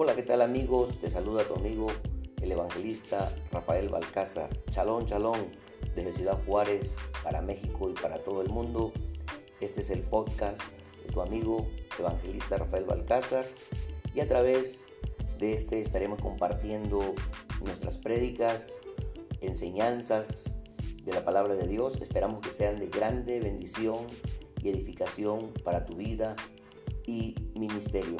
Hola, ¿qué tal amigos? Te saluda tu amigo el evangelista Rafael Balcázar. Chalón, chalón, desde Ciudad Juárez para México y para todo el mundo. Este es el podcast de tu amigo evangelista Rafael Balcázar y a través de este estaremos compartiendo nuestras prédicas, enseñanzas de la palabra de Dios. Esperamos que sean de grande bendición y edificación para tu vida y ministerio.